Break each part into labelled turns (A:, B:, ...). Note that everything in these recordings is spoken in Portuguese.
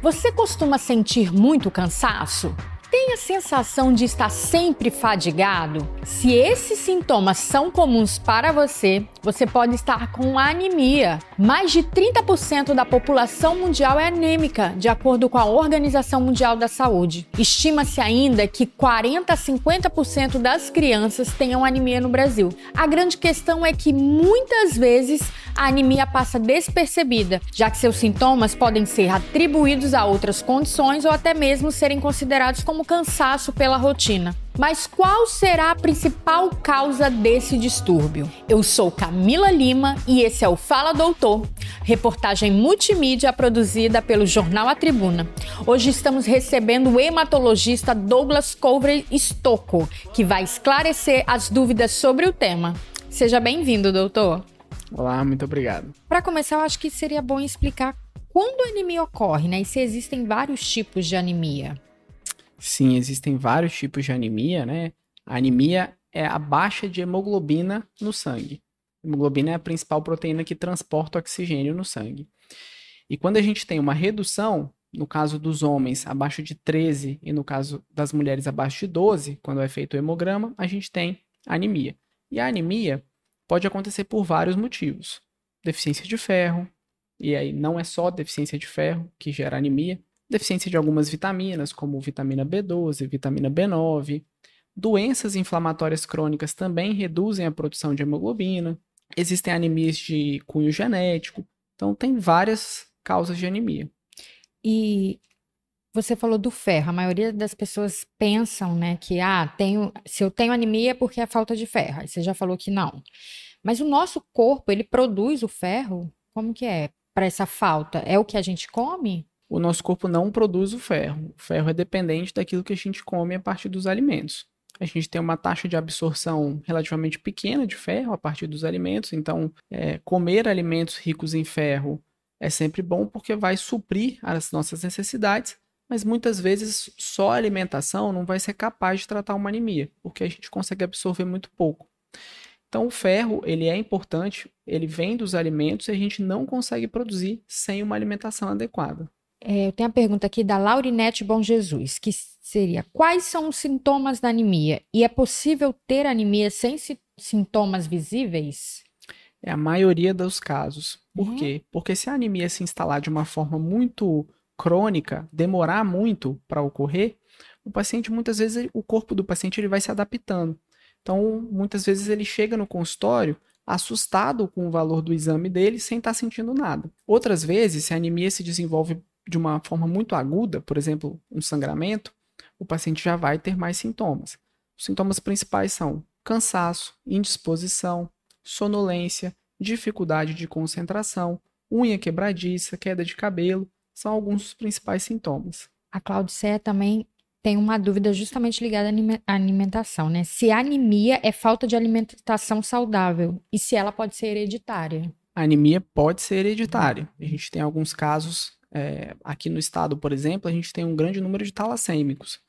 A: Você costuma sentir muito cansaço? Tem a sensação de estar sempre fadigado? Se esses sintomas são comuns para você, você pode estar com anemia. Mais de 30% da população mundial é anêmica, de acordo com a Organização Mundial da Saúde. Estima-se ainda que 40 a 50% das crianças tenham anemia no Brasil. A grande questão é que muitas vezes a anemia passa despercebida, já que seus sintomas podem ser atribuídos a outras condições ou até mesmo serem considerados como cansaço pela rotina. Mas qual será a principal causa desse distúrbio? Eu sou Camila Lima e esse é o Fala Doutor, reportagem multimídia produzida pelo jornal A Tribuna. Hoje estamos recebendo o hematologista Douglas Couvre Stocco, que vai esclarecer as dúvidas sobre o tema. Seja bem-vindo, doutor.
B: Olá, muito obrigado.
A: Para começar, eu acho que seria bom explicar quando a anemia ocorre, né? E se existem vários tipos de anemia.
B: Sim, existem vários tipos de anemia, né? A anemia é a baixa de hemoglobina no sangue. Hemoglobina é a principal proteína que transporta oxigênio no sangue. E quando a gente tem uma redução, no caso dos homens abaixo de 13 e no caso das mulheres abaixo de 12, quando é feito o hemograma, a gente tem anemia. E a anemia pode acontecer por vários motivos. Deficiência de ferro, e aí não é só deficiência de ferro que gera anemia, deficiência de algumas vitaminas, como vitamina B12, vitamina B9. Doenças inflamatórias crônicas também reduzem a produção de hemoglobina. Existem anemias de cunho genético. Então, tem várias causas de anemia.
A: E você falou do ferro. A maioria das pessoas pensam, né, que ah, tenho, se eu tenho anemia é porque é falta de ferro. Aí você já falou que não. Mas o nosso corpo, ele produz o ferro? Como que é para essa falta? É o que a gente come?
B: O nosso corpo não produz o ferro. O ferro é dependente daquilo que a gente come a partir dos alimentos. A gente tem uma taxa de absorção relativamente pequena de ferro a partir dos alimentos, então é, comer alimentos ricos em ferro é sempre bom porque vai suprir as nossas necessidades, mas muitas vezes só a alimentação não vai ser capaz de tratar uma anemia, porque a gente consegue absorver muito pouco. Então o ferro, ele é importante, ele vem dos alimentos e a gente não consegue produzir sem uma alimentação adequada.
A: É, eu tenho a pergunta aqui da Laurinete Bom Jesus, que seria: quais são os sintomas da anemia? E é possível ter anemia sem si sintomas visíveis?
B: É a maioria dos casos. Por uhum. quê? Porque se a anemia se instalar de uma forma muito crônica, demorar muito para ocorrer, o paciente muitas vezes o corpo do paciente ele vai se adaptando. Então, muitas vezes ele chega no consultório assustado com o valor do exame dele sem estar tá sentindo nada. Outras vezes, se a anemia se desenvolve de uma forma muito aguda, por exemplo, um sangramento, o paciente já vai ter mais sintomas. Os sintomas principais são cansaço, indisposição, sonolência, dificuldade de concentração, unha quebradiça, queda de cabelo, são alguns dos principais sintomas.
A: A Claudiceia também tem uma dúvida justamente ligada à alimentação, né? Se a anemia é falta de alimentação saudável e se ela pode ser hereditária.
B: A anemia pode ser hereditária. A gente tem alguns casos, é, aqui no estado, por exemplo, a gente tem um grande número de talassêmicos.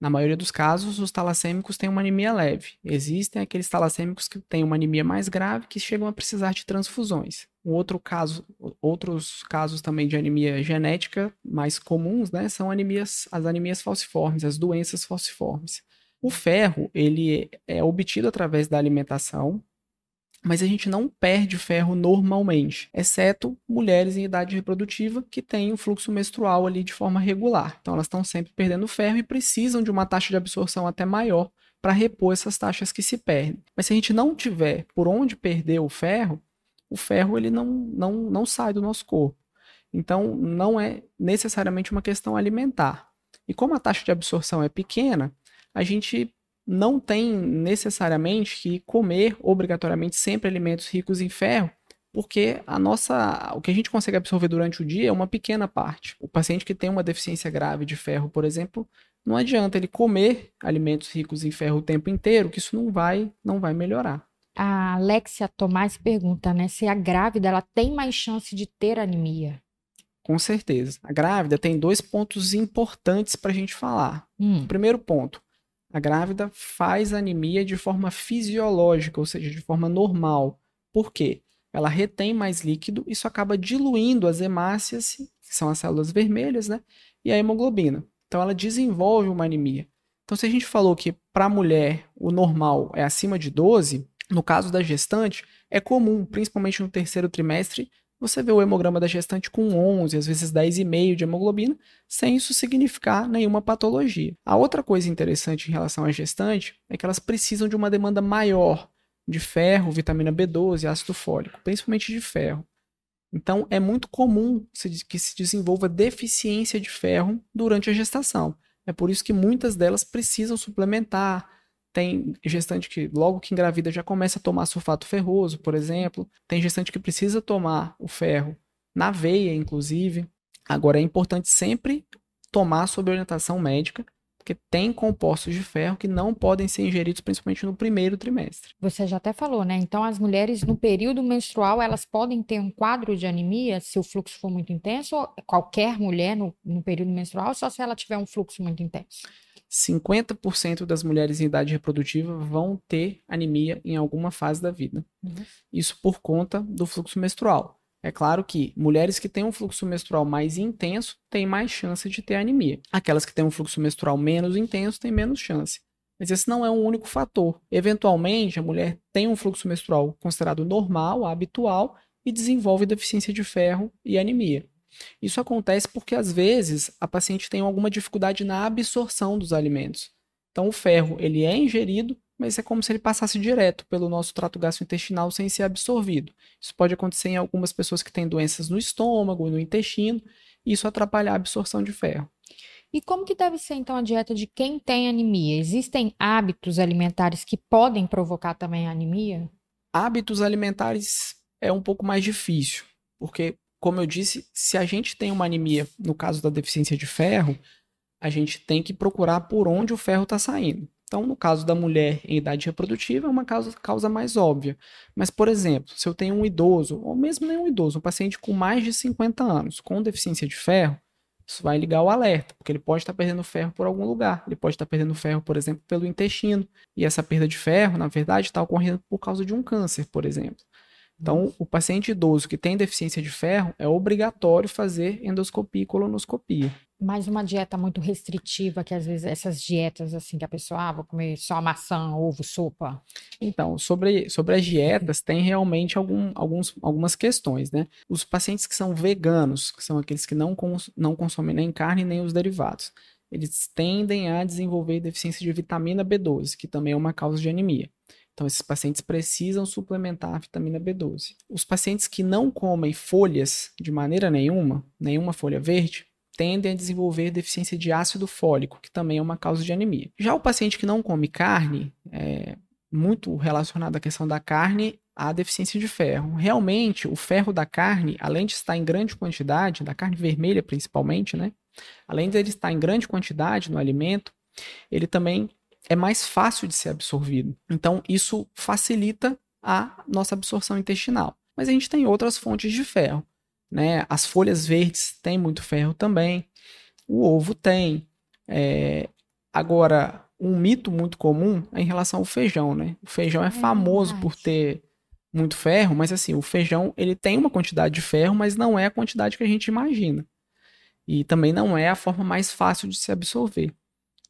B: Na maioria dos casos, os talassêmicos têm uma anemia leve. Existem aqueles talassêmicos que têm uma anemia mais grave que chegam a precisar de transfusões. Um outro caso, outros casos também de anemia genética mais comuns, né, são anemias, as anemias falciformes, as doenças falciformes. O ferro, ele é obtido através da alimentação, mas a gente não perde ferro normalmente, exceto mulheres em idade reprodutiva que têm o fluxo menstrual ali de forma regular. Então elas estão sempre perdendo ferro e precisam de uma taxa de absorção até maior para repor essas taxas que se perdem. Mas se a gente não tiver por onde perder o ferro, o ferro ele não, não, não sai do nosso corpo. Então não é necessariamente uma questão alimentar. E como a taxa de absorção é pequena, a gente não tem necessariamente que comer obrigatoriamente sempre alimentos ricos em ferro, porque a nossa, o que a gente consegue absorver durante o dia é uma pequena parte. O paciente que tem uma deficiência grave de ferro, por exemplo, não adianta ele comer alimentos ricos em ferro o tempo inteiro, que isso não vai, não vai melhorar.
A: A Alexia Tomás pergunta, né, se a grávida ela tem mais chance de ter anemia.
B: Com certeza. A grávida tem dois pontos importantes para a gente falar. Hum. primeiro ponto, a grávida faz anemia de forma fisiológica, ou seja, de forma normal. Por quê? Ela retém mais líquido, isso acaba diluindo as hemácias que são as células vermelhas, né? E a hemoglobina. Então ela desenvolve uma anemia. Então se a gente falou que para a mulher o normal é acima de 12, no caso da gestante, é comum, principalmente no terceiro trimestre, você vê o hemograma da gestante com 11, às vezes 10,5 de hemoglobina, sem isso significar nenhuma patologia. A outra coisa interessante em relação à gestante é que elas precisam de uma demanda maior de ferro, vitamina B12 e ácido fólico, principalmente de ferro. Então, é muito comum que se desenvolva deficiência de ferro durante a gestação. É por isso que muitas delas precisam suplementar, tem gestante que logo que engravida já começa a tomar sulfato ferroso, por exemplo. Tem gestante que precisa tomar o ferro na veia, inclusive. Agora é importante sempre tomar sob orientação médica, porque tem compostos de ferro que não podem ser ingeridos principalmente no primeiro trimestre.
A: Você já até falou, né? Então as mulheres no período menstrual, elas podem ter um quadro de anemia se o fluxo for muito intenso, ou qualquer mulher no, no período menstrual, só se ela tiver um fluxo muito intenso?
B: 50% das mulheres em idade reprodutiva vão ter anemia em alguma fase da vida. Uhum. Isso por conta do fluxo menstrual. É claro que mulheres que têm um fluxo menstrual mais intenso têm mais chance de ter anemia. Aquelas que têm um fluxo menstrual menos intenso têm menos chance. Mas esse não é um único fator. Eventualmente, a mulher tem um fluxo menstrual considerado normal, habitual, e desenvolve deficiência de ferro e anemia. Isso acontece porque às vezes a paciente tem alguma dificuldade na absorção dos alimentos. Então o ferro ele é ingerido, mas é como se ele passasse direto pelo nosso trato gastrointestinal sem ser absorvido. Isso pode acontecer em algumas pessoas que têm doenças no estômago, no intestino, e isso atrapalhar a absorção de ferro.
A: E como que deve ser então a dieta de quem tem anemia? Existem hábitos alimentares que podem provocar também anemia?
B: Hábitos alimentares é um pouco mais difícil, porque como eu disse, se a gente tem uma anemia, no caso da deficiência de ferro, a gente tem que procurar por onde o ferro está saindo. Então, no caso da mulher em idade reprodutiva, é uma causa, causa mais óbvia. Mas, por exemplo, se eu tenho um idoso, ou mesmo nem um idoso, um paciente com mais de 50 anos, com deficiência de ferro, isso vai ligar o alerta, porque ele pode estar perdendo ferro por algum lugar. Ele pode estar perdendo ferro, por exemplo, pelo intestino. E essa perda de ferro, na verdade, está ocorrendo por causa de um câncer, por exemplo. Então, o paciente idoso que tem deficiência de ferro é obrigatório fazer endoscopia e colonoscopia.
A: Mas uma dieta muito restritiva, que às vezes essas dietas assim que a pessoa, ah, vou comer só maçã, ovo, sopa.
B: Então, sobre, sobre as dietas, tem realmente algum, alguns, algumas questões, né? Os pacientes que são veganos, que são aqueles que não, cons, não consomem nem carne nem os derivados, eles tendem a desenvolver deficiência de vitamina B12, que também é uma causa de anemia. Então, esses pacientes precisam suplementar a vitamina B12. Os pacientes que não comem folhas de maneira nenhuma, nenhuma folha verde, tendem a desenvolver deficiência de ácido fólico, que também é uma causa de anemia. Já o paciente que não come carne, é muito relacionado à questão da carne, a deficiência de ferro. Realmente, o ferro da carne, além de estar em grande quantidade, da carne vermelha principalmente, né? Além de ele estar em grande quantidade no alimento, ele também é mais fácil de ser absorvido. Então, isso facilita a nossa absorção intestinal. Mas a gente tem outras fontes de ferro. Né? As folhas verdes têm muito ferro também. O ovo tem. É... Agora, um mito muito comum é em relação ao feijão. Né? O feijão é, é famoso por ter muito ferro, mas assim, o feijão ele tem uma quantidade de ferro, mas não é a quantidade que a gente imagina. E também não é a forma mais fácil de se absorver.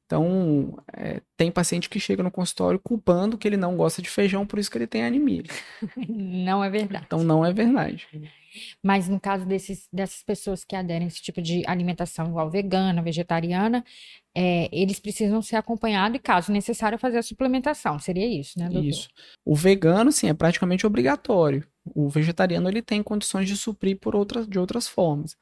B: Então, é, tem paciente que chega no consultório culpando que ele não gosta de feijão, por isso que ele tem anemia.
A: Não é verdade.
B: Então, não é verdade.
A: Mas no caso desses, dessas pessoas que aderem a esse tipo de alimentação igual vegana, vegetariana, é, eles precisam ser acompanhados e, caso necessário, fazer a suplementação. Seria isso, né, doutor?
B: Isso. O vegano, sim, é praticamente obrigatório. O vegetariano, ele tem condições de suprir por outras, de outras formas.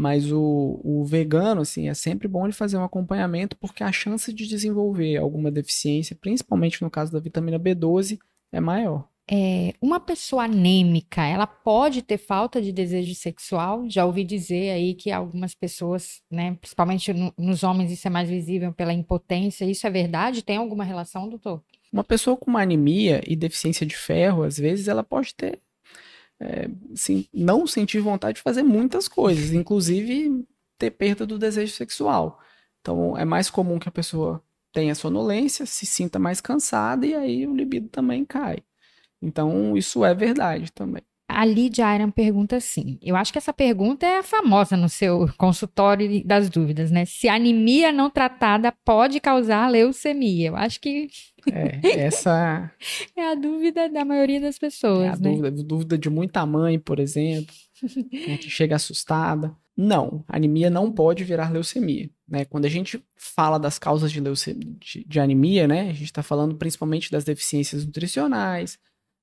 B: Mas o, o vegano, assim, é sempre bom ele fazer um acompanhamento, porque a chance de desenvolver alguma deficiência, principalmente no caso da vitamina B12, é maior.
A: É, uma pessoa anêmica, ela pode ter falta de desejo sexual? Já ouvi dizer aí que algumas pessoas, né, principalmente no, nos homens, isso é mais visível pela impotência. Isso é verdade? Tem alguma relação, doutor?
B: Uma pessoa com uma anemia e deficiência de ferro, às vezes, ela pode ter é, assim, não sentir vontade de fazer muitas coisas, inclusive ter perda do desejo sexual. Então, é mais comum que a pessoa tenha sonolência, se sinta mais cansada e aí o libido também cai. Então, isso é verdade também.
A: A Lídia Iron pergunta assim: eu acho que essa pergunta é famosa no seu consultório das dúvidas, né? Se anemia não tratada pode causar leucemia. Eu acho que.
B: É, essa.
A: é a dúvida da maioria das pessoas. É
B: a
A: né?
B: dúvida, dúvida de muita mãe, por exemplo, né, que chega assustada. Não, anemia não pode virar leucemia. Né? Quando a gente fala das causas de, leucemia, de, de anemia, né, a gente está falando principalmente das deficiências nutricionais,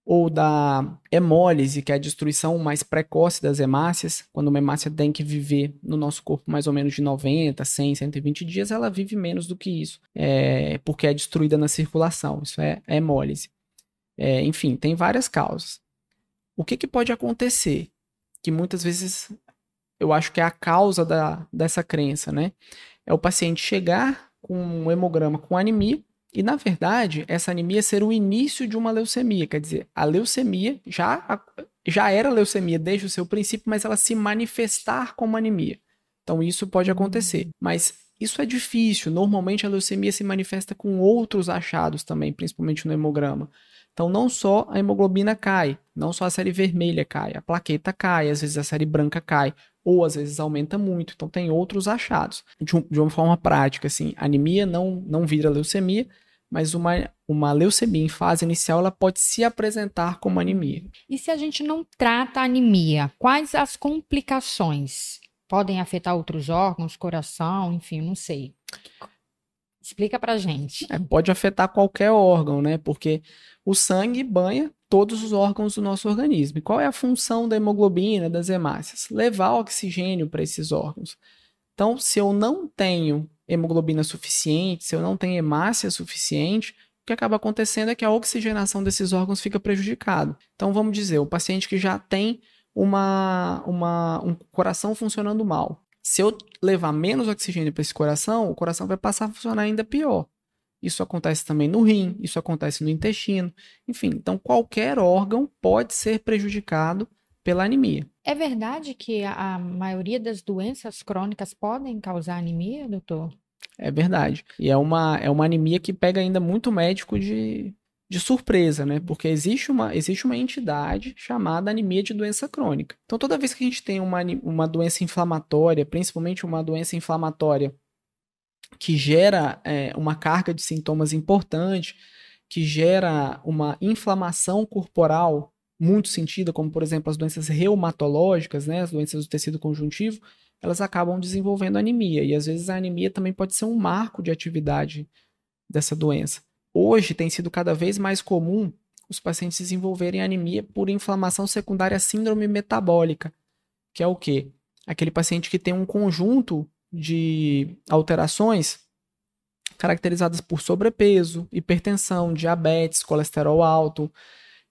B: ou da hemólise, que é a destruição mais precoce das hemácias. Quando uma hemácia tem que viver no nosso corpo mais ou menos de 90, 100, 120 dias, ela vive menos do que isso, é, porque é destruída na circulação. Isso é, é hemólise. É, enfim, tem várias causas. O que, que pode acontecer? Que muitas vezes eu acho que é a causa da, dessa crença, né? É o paciente chegar com um hemograma com anemia e, na verdade, essa anemia ser o início de uma leucemia. Quer dizer, a leucemia já, já era leucemia desde o seu princípio, mas ela se manifestar como anemia. Então, isso pode acontecer. Mas isso é difícil. Normalmente, a leucemia se manifesta com outros achados também, principalmente no hemograma. Então, não só a hemoglobina cai, não só a série vermelha cai, a plaqueta cai, às vezes a série branca cai, ou às vezes aumenta muito. Então, tem outros achados. De, um, de uma forma prática, assim, anemia não, não vira leucemia, mas uma, uma leucemia em fase inicial ela pode se apresentar como anemia.
A: E se a gente não trata a anemia, quais as complicações? Podem afetar outros órgãos, coração, enfim, não sei. Explica pra gente.
B: É, pode afetar qualquer órgão, né? Porque o sangue banha todos os órgãos do nosso organismo. E qual é a função da hemoglobina, das hemácias? Levar oxigênio para esses órgãos. Então, se eu não tenho hemoglobina suficiente, se eu não tenho hemácia suficiente, o que acaba acontecendo é que a oxigenação desses órgãos fica prejudicada. Então, vamos dizer, o paciente que já tem uma, uma, um coração funcionando mal. Se eu levar menos oxigênio para esse coração, o coração vai passar a funcionar ainda pior. Isso acontece também no rim, isso acontece no intestino, enfim. Então, qualquer órgão pode ser prejudicado pela anemia.
A: É verdade que a maioria das doenças crônicas podem causar anemia, doutor?
B: É verdade. E é uma, é uma anemia que pega ainda muito médico de, de surpresa, né? Porque existe uma, existe uma entidade chamada anemia de doença crônica. Então, toda vez que a gente tem uma, uma doença inflamatória, principalmente uma doença inflamatória que gera é, uma carga de sintomas importante, que gera uma inflamação corporal muito sentida, como por exemplo as doenças reumatológicas, né, as doenças do tecido conjuntivo, elas acabam desenvolvendo anemia. E às vezes a anemia também pode ser um marco de atividade dessa doença. Hoje tem sido cada vez mais comum os pacientes desenvolverem anemia por inflamação secundária síndrome metabólica, que é o quê? Aquele paciente que tem um conjunto de alterações caracterizadas por sobrepeso, hipertensão, diabetes, colesterol alto,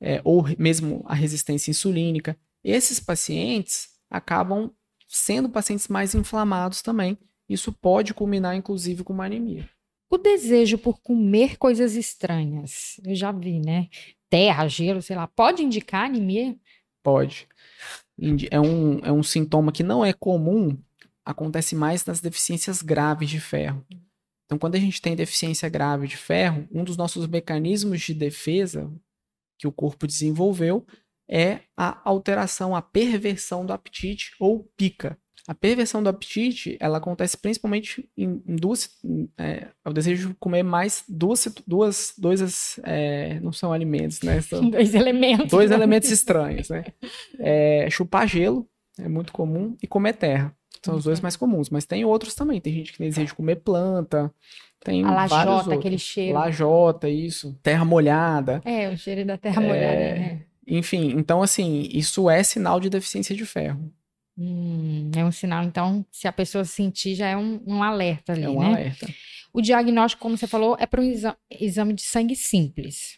B: é, ou mesmo a resistência insulínica. Esses pacientes acabam sendo pacientes mais inflamados também. Isso pode culminar, inclusive, com uma anemia.
A: O desejo por comer coisas estranhas, eu já vi, né? Terra, gelo, sei lá, pode indicar anemia?
B: Pode. É um, é um sintoma que não é comum, acontece mais nas deficiências graves de ferro. Então, quando a gente tem deficiência grave de ferro, um dos nossos mecanismos de defesa que o corpo desenvolveu é a alteração, a perversão do apetite ou pica. A perversão do apetite, ela acontece principalmente em, duas, é, o desejo de comer mais duas, duas, dois, é, não são alimentos, né? São
A: dois elementos.
B: Dois elementos estranhos, né? É, chupar gelo é muito comum e comer terra. São os dois mais comuns, mas tem outros também. Tem gente que deseja comer planta, tem
A: a
B: lajota,
A: vários outros. aquele cheiro.
B: Lajota, isso. Terra molhada.
A: É, o cheiro da terra molhada, é... né?
B: Enfim, então assim, isso é sinal de deficiência de ferro.
A: Hum, é um sinal, então, se a pessoa sentir, já é um, um alerta ali,
B: é um
A: né?
B: alerta.
A: O diagnóstico, como você falou, é para um exa exame de sangue simples.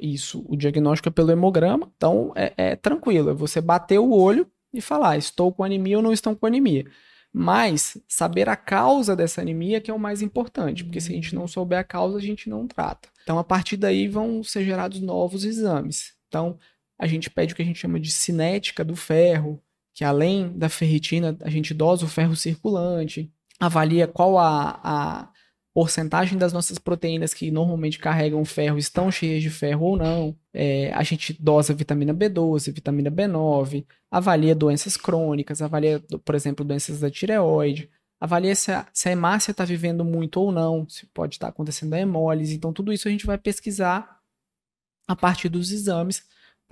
B: Isso, o diagnóstico é pelo hemograma, então é, é tranquilo, é você bater o olho e falar, estou com anemia ou não estou com anemia. Mas saber a causa dessa anemia que é o mais importante, porque se a gente não souber a causa, a gente não trata. Então, a partir daí vão ser gerados novos exames. Então, a gente pede o que a gente chama de cinética do ferro, que além da ferritina, a gente dosa o ferro circulante, avalia qual a, a, porcentagem das nossas proteínas que normalmente carregam ferro estão cheias de ferro ou não. É, a gente dosa vitamina B12, vitamina B9, avalia doenças crônicas, avalia, por exemplo, doenças da tireoide, avalia se a, se a hemácia está vivendo muito ou não, se pode estar tá acontecendo a hemólise. Então, tudo isso a gente vai pesquisar a partir dos exames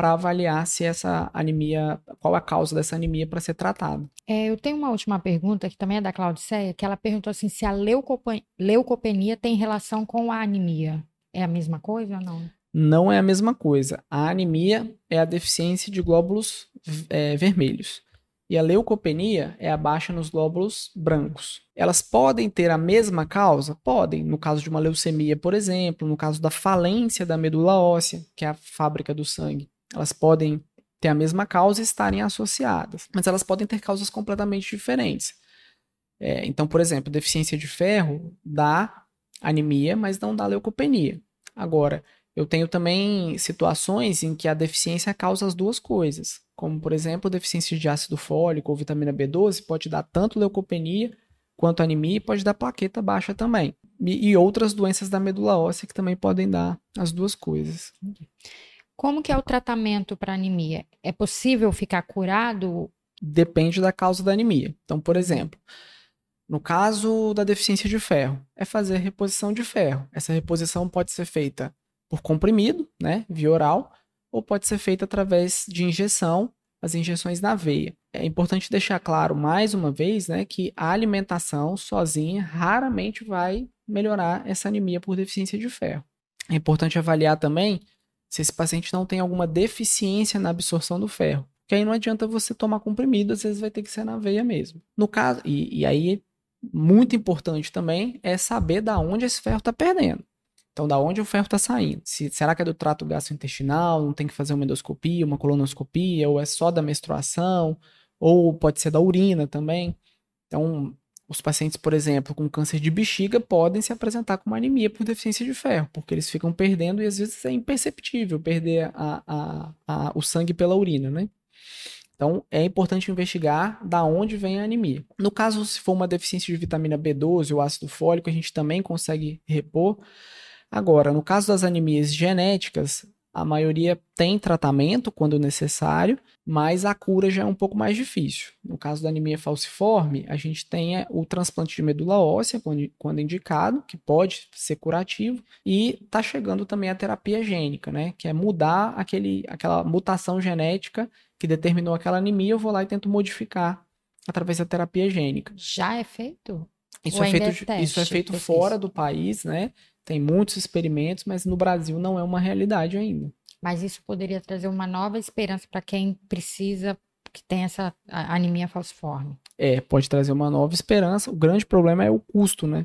B: para avaliar se essa anemia, qual a causa dessa anemia para ser tratada.
A: É, eu tenho uma última pergunta que também é da Claudiceia, que ela perguntou assim se a leucopenia tem relação com a anemia. É a mesma coisa ou não?
B: Não é a mesma coisa. A anemia é a deficiência de glóbulos é, vermelhos. E a leucopenia é a baixa nos glóbulos brancos. Elas podem ter a mesma causa? Podem. No caso de uma leucemia, por exemplo, no caso da falência da medula óssea, que é a fábrica do sangue. Elas podem ter a mesma causa e estarem associadas, mas elas podem ter causas completamente diferentes. É, então, por exemplo, deficiência de ferro dá anemia, mas não dá leucopenia. Agora, eu tenho também situações em que a deficiência causa as duas coisas, como por exemplo, deficiência de ácido fólico ou vitamina B12 pode dar tanto leucopenia quanto anemia e pode dar plaqueta baixa também. E, e outras doenças da medula óssea que também podem dar as duas coisas.
A: Como que é o tratamento para anemia? É possível ficar curado?
B: Depende da causa da anemia. Então, por exemplo, no caso da deficiência de ferro, é fazer reposição de ferro. Essa reposição pode ser feita por comprimido, né, via oral, ou pode ser feita através de injeção, as injeções na veia. É importante deixar claro mais uma vez, né, que a alimentação sozinha raramente vai melhorar essa anemia por deficiência de ferro. É importante avaliar também se esse paciente não tem alguma deficiência na absorção do ferro. Que aí não adianta você tomar comprimido, às vezes vai ter que ser na veia mesmo. No caso, e, e aí, muito importante também é saber da onde esse ferro está perdendo. Então, da onde o ferro está saindo? Se, será que é do trato gastrointestinal? Não tem que fazer uma endoscopia, uma colonoscopia? Ou é só da menstruação? Ou pode ser da urina também? Então, os pacientes, por exemplo, com câncer de bexiga podem se apresentar com uma anemia por deficiência de ferro, porque eles ficam perdendo e às vezes é imperceptível perder a, a, a, o sangue pela urina, né? Então, é importante investigar da onde vem a anemia. No caso, se for uma deficiência de vitamina B12 ou ácido fólico, a gente também consegue repor. Agora, no caso das anemias genéticas, a maioria tem tratamento quando necessário, mas a cura já é um pouco mais difícil. No caso da anemia falciforme, a gente tem é, o transplante de medula óssea, quando indicado, que pode ser curativo, e está chegando também a terapia gênica, né? Que é mudar aquele, aquela mutação genética que determinou aquela anemia, eu vou lá e tento modificar através da terapia gênica.
A: Já é feito?
B: Isso, é feito, é isso é feito fora do país, né? Tem muitos experimentos, mas no Brasil não é uma realidade ainda.
A: Mas isso poderia trazer uma nova esperança para quem precisa, que tem essa anemia falciforme.
B: É, pode trazer uma nova esperança. O grande problema é o custo, né?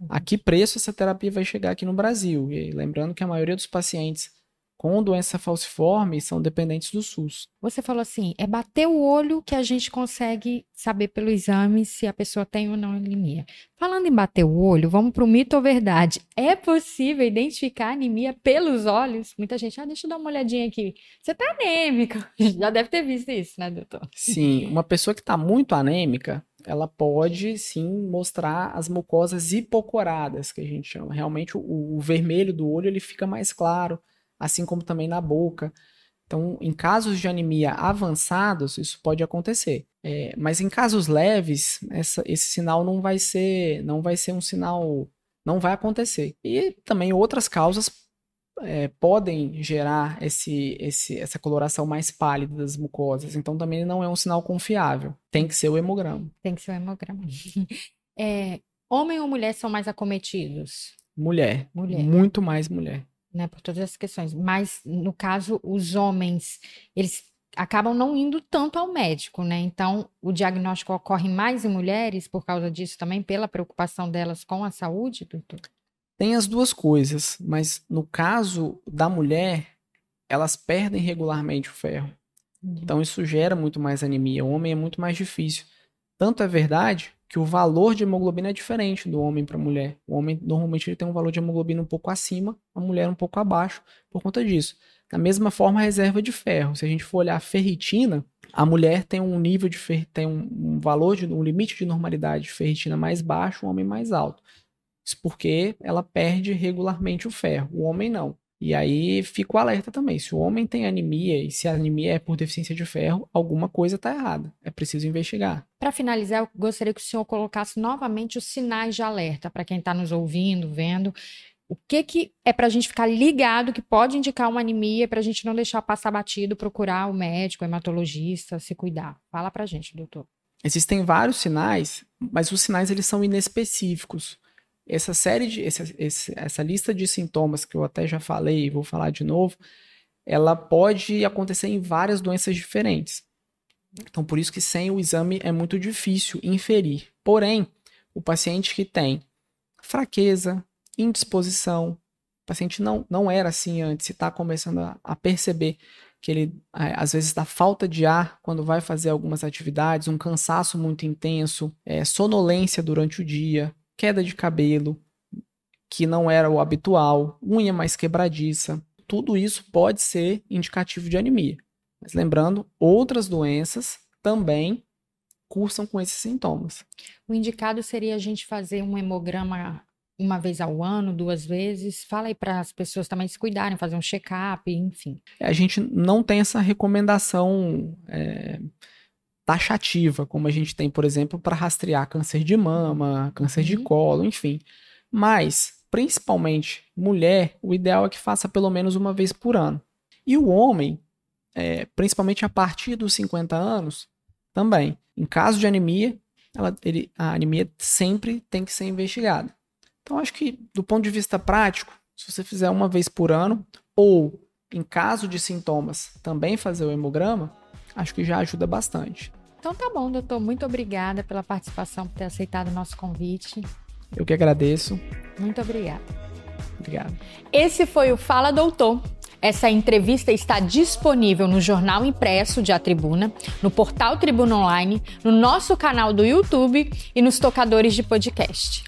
B: Uhum. A que preço essa terapia vai chegar aqui no Brasil? E lembrando que a maioria dos pacientes com doença falciforme são dependentes do SUS.
A: Você falou assim, é bater o olho que a gente consegue saber pelo exame se a pessoa tem ou não anemia. Falando em bater o olho, vamos para o mito ou verdade. É possível identificar anemia pelos olhos? Muita gente, ah, deixa eu dar uma olhadinha aqui. Você está anêmica. Já deve ter visto isso, né, doutor?
B: Sim, uma pessoa que está muito anêmica, ela pode sim mostrar as mucosas hipocoradas, que a gente chama. Realmente o, o vermelho do olho ele fica mais claro assim como também na boca. Então, em casos de anemia avançados, isso pode acontecer. É, mas em casos leves, essa, esse sinal não vai ser, não vai ser um sinal, não vai acontecer. E também outras causas é, podem gerar esse, esse, essa coloração mais pálida das mucosas. Então, também não é um sinal confiável. Tem que ser o hemograma.
A: Tem que ser o hemograma. É, homem ou mulher são mais acometidos?
B: Mulher. Mulher. Muito mais mulher
A: né, por todas as questões. Mas, no caso, os homens, eles acabam não indo tanto ao médico, né? Então, o diagnóstico ocorre mais em mulheres por causa disso também, pela preocupação delas com a saúde, doutor?
B: Tem as duas coisas, mas no caso da mulher, elas perdem regularmente o ferro. Então, isso gera muito mais anemia. O homem é muito mais difícil. Tanto é verdade que o valor de hemoglobina é diferente do homem para a mulher. O homem normalmente ele tem um valor de hemoglobina um pouco acima, a mulher um pouco abaixo por conta disso. Da mesma forma, a reserva de ferro. Se a gente for olhar a ferritina, a mulher tem um nível de fer... tem um, valor de um limite de normalidade de ferritina mais baixo, o homem mais alto. Isso porque ela perde regularmente o ferro, o homem não. E aí fica o alerta também. Se o homem tem anemia e se a anemia é por deficiência de ferro, alguma coisa está errada. É preciso investigar.
A: Para finalizar, eu gostaria que o senhor colocasse novamente os sinais de alerta para quem está nos ouvindo, vendo. O que, que é para a gente ficar ligado que pode indicar uma anemia para a gente não deixar passar batido, procurar o médico, o hematologista, se cuidar? Fala para a gente, doutor.
B: Existem vários sinais, mas os sinais eles são inespecíficos. Essa série de esse, essa lista de sintomas que eu até já falei e vou falar de novo, ela pode acontecer em várias doenças diferentes. Então, por isso que sem o exame é muito difícil inferir. Porém, o paciente que tem fraqueza, indisposição, o paciente não, não era assim antes e está começando a, a, perceber que ele, às vezes, dá falta de ar quando vai fazer algumas atividades, um cansaço muito intenso, é, sonolência durante o dia, queda de cabelo, que não era o habitual, unha mais quebradiça. Tudo isso pode ser indicativo de anemia. Mas lembrando, outras doenças também cursam com esses sintomas.
A: O indicado seria a gente fazer um hemograma uma vez ao ano, duas vezes. Fala aí para as pessoas também se cuidarem, fazer um check-up, enfim.
B: A gente não tem essa recomendação é, taxativa, como a gente tem, por exemplo, para rastrear câncer de mama, câncer uhum. de colo, enfim. Mas, principalmente mulher, o ideal é que faça pelo menos uma vez por ano. E o homem, é, principalmente a partir dos 50 anos, também. Em caso de anemia, ela, ele, a anemia sempre tem que ser investigada. Então, acho que do ponto de vista prático, se você fizer uma vez por ano, ou em caso de sintomas, também fazer o hemograma, acho que já ajuda bastante.
A: Então tá bom, doutor. Muito obrigada pela participação, por ter aceitado o nosso convite.
B: Eu que agradeço.
A: Muito obrigada.
B: Obrigado.
A: Esse foi o Fala Doutor. Essa entrevista está disponível no jornal impresso de A Tribuna, no portal Tribuna Online, no nosso canal do YouTube e nos tocadores de podcast.